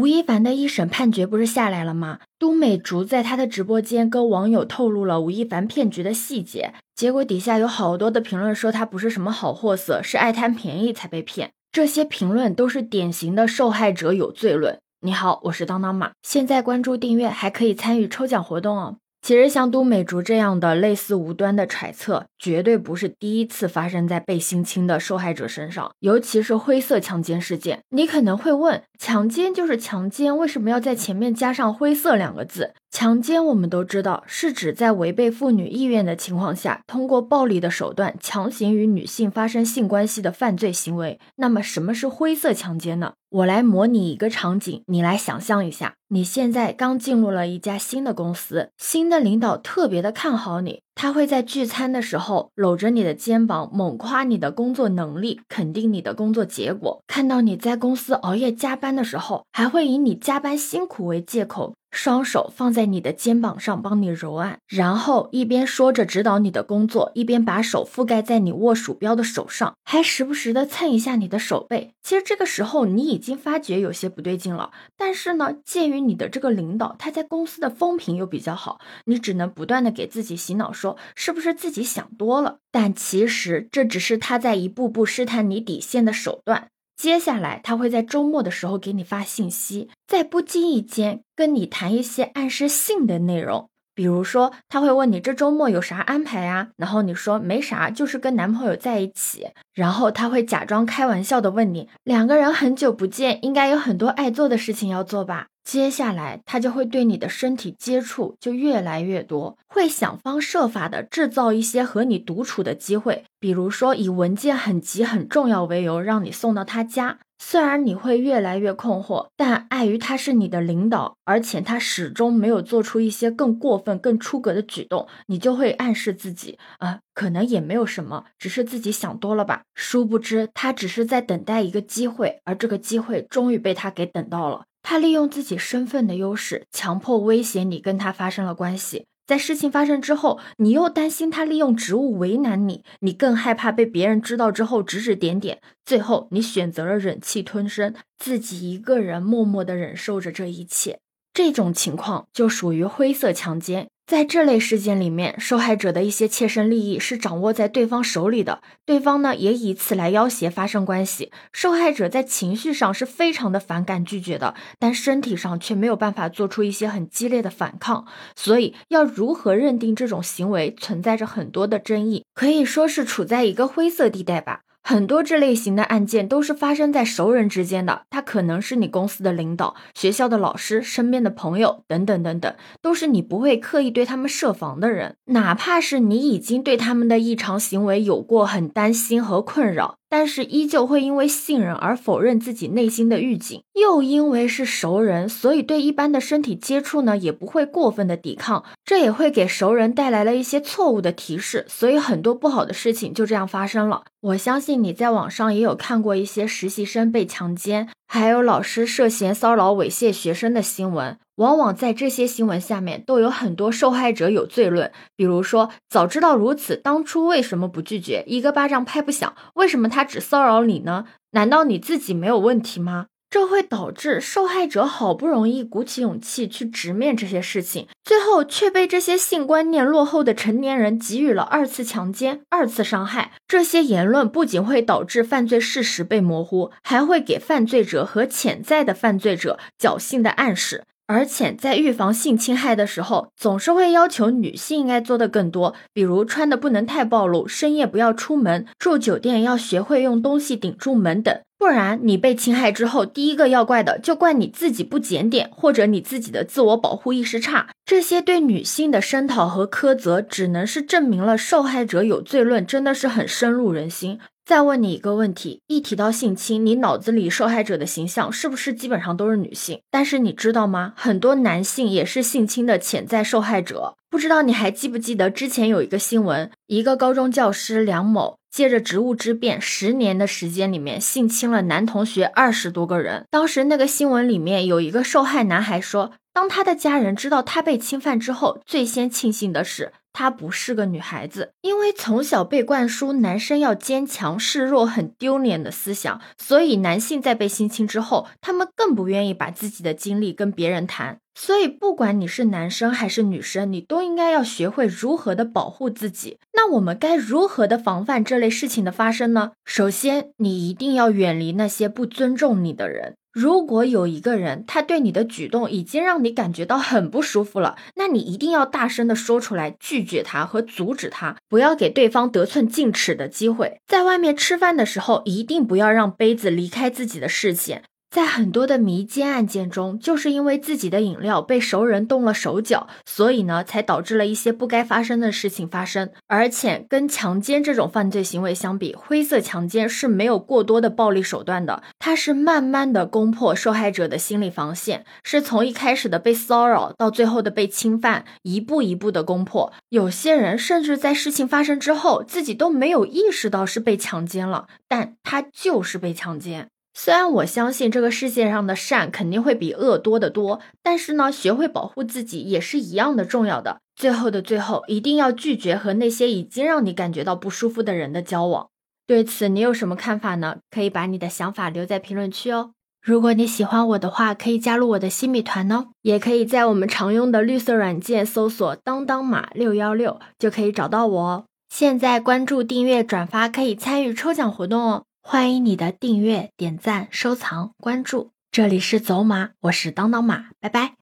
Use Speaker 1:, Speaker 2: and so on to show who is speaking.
Speaker 1: 吴亦凡的一审判决不是下来了吗？都美竹在他的直播间跟网友透露了吴亦凡骗局的细节，结果底下有好多的评论说他不是什么好货色，是爱贪便宜才被骗。这些评论都是典型的受害者有罪论。你好，我是当当马，现在关注订阅还可以参与抽奖活动哦。其实像都美竹这样的类似无端的揣测，绝对不是第一次发生在被性侵的受害者身上，尤其是灰色强奸事件。你可能会问，强奸就是强奸，为什么要在前面加上灰色两个字？强奸我们都知道是指在违背妇女意愿的情况下，通过暴力的手段强行与女性发生性关系的犯罪行为。那么什么是灰色强奸呢？我来模拟一个场景，你来想象一下，你现在刚进入了一家新的公司，新的领导特别的看好你，他会在聚餐的时候搂着你的肩膀，猛夸你的工作能力，肯定你的工作结果。看到你在公司熬夜加班的时候，还会以你加班辛苦为借口。双手放在你的肩膀上，帮你揉按，然后一边说着指导你的工作，一边把手覆盖在你握鼠标的手上，还时不时的蹭一下你的手背。其实这个时候你已已经发觉有些不对劲了，但是呢，鉴于你的这个领导他在公司的风评又比较好，你只能不断的给自己洗脑，说是不是自己想多了？但其实这只是他在一步步试探你底线的手段。接下来，他会在周末的时候给你发信息，在不经意间跟你谈一些暗示性的内容。比如说，他会问你这周末有啥安排呀？然后你说没啥，就是跟男朋友在一起。然后他会假装开玩笑的问你，两个人很久不见，应该有很多爱做的事情要做吧？接下来，他就会对你的身体接触就越来越多，会想方设法的制造一些和你独处的机会，比如说以文件很急很重要为由让你送到他家。虽然你会越来越困惑，但碍于他是你的领导，而且他始终没有做出一些更过分、更出格的举动，你就会暗示自己啊，可能也没有什么，只是自己想多了吧。殊不知，他只是在等待一个机会，而这个机会终于被他给等到了。他利用自己身份的优势，强迫威胁你跟他发生了关系。在事情发生之后，你又担心他利用职务为难你，你更害怕被别人知道之后指指点点。最后，你选择了忍气吞声，自己一个人默默的忍受着这一切。这种情况就属于灰色强奸。在这类事件里面，受害者的一些切身利益是掌握在对方手里的，对方呢也以此来要挟发生关系。受害者在情绪上是非常的反感拒绝的，但身体上却没有办法做出一些很激烈的反抗。所以，要如何认定这种行为，存在着很多的争议，可以说是处在一个灰色地带吧。很多这类型的案件都是发生在熟人之间的，他可能是你公司的领导、学校的老师、身边的朋友等等等等，都是你不会刻意对他们设防的人，哪怕是你已经对他们的异常行为有过很担心和困扰。但是依旧会因为信任而否认自己内心的预警，又因为是熟人，所以对一般的身体接触呢也不会过分的抵抗，这也会给熟人带来了一些错误的提示，所以很多不好的事情就这样发生了。我相信你在网上也有看过一些实习生被强奸，还有老师涉嫌骚扰猥亵学生的新闻。往往在这些新闻下面都有很多受害者有罪论，比如说早知道如此，当初为什么不拒绝？一个巴掌拍不响，为什么他只骚扰你呢？难道你自己没有问题吗？这会导致受害者好不容易鼓起勇气去直面这些事情，最后却被这些性观念落后的成年人给予了二次强奸、二次伤害。这些言论不仅会导致犯罪事实被模糊，还会给犯罪者和潜在的犯罪者侥幸的暗示。而且在预防性侵害的时候，总是会要求女性应该做的更多，比如穿的不能太暴露，深夜不要出门，住酒店要学会用东西顶住门等，不然你被侵害之后，第一个要怪的就怪你自己不检点，或者你自己的自我保护意识差。这些对女性的声讨和苛责，只能是证明了受害者有罪论真的是很深入人心。再问你一个问题：一提到性侵，你脑子里受害者的形象是不是基本上都是女性？但是你知道吗？很多男性也是性侵的潜在受害者。不知道你还记不记得之前有一个新闻，一个高中教师梁某借着职务之便，十年的时间里面性侵了男同学二十多个人。当时那个新闻里面有一个受害男孩说，当他的家人知道他被侵犯之后，最先庆幸的是她不是个女孩子，因为从小被灌输男生要坚强、示弱很丢脸的思想，所以男性在被性侵之后，他们更不愿意把自己的经历跟别人谈。所以，不管你是男生还是女生，你都应该要学会如何的保护自己。那我们该如何的防范这类事情的发生呢？首先，你一定要远离那些不尊重你的人。如果有一个人，他对你的举动已经让你感觉到很不舒服了，那你一定要大声的说出来，拒绝他和阻止他，不要给对方得寸进尺的机会。在外面吃饭的时候，一定不要让杯子离开自己的视线。在很多的迷奸案件中，就是因为自己的饮料被熟人动了手脚，所以呢，才导致了一些不该发生的事情发生。而且，跟强奸这种犯罪行为相比，灰色强奸是没有过多的暴力手段的，它是慢慢的攻破受害者的心理防线，是从一开始的被骚扰到最后的被侵犯，一步一步的攻破。有些人甚至在事情发生之后，自己都没有意识到是被强奸了，但他就是被强奸。虽然我相信这个世界上的善肯定会比恶多得多，但是呢，学会保护自己也是一样的重要的。最后的最后，一定要拒绝和那些已经让你感觉到不舒服的人的交往。对此，你有什么看法呢？可以把你的想法留在评论区哦。如果你喜欢我的话，可以加入我的新米团哦，也可以在我们常用的绿色软件搜索“当当马六幺六”就可以找到我哦。现在关注、订阅、转发，可以参与抽奖活动哦。欢迎你的订阅、点赞、收藏、关注，这里是走马，我是当当马，拜拜。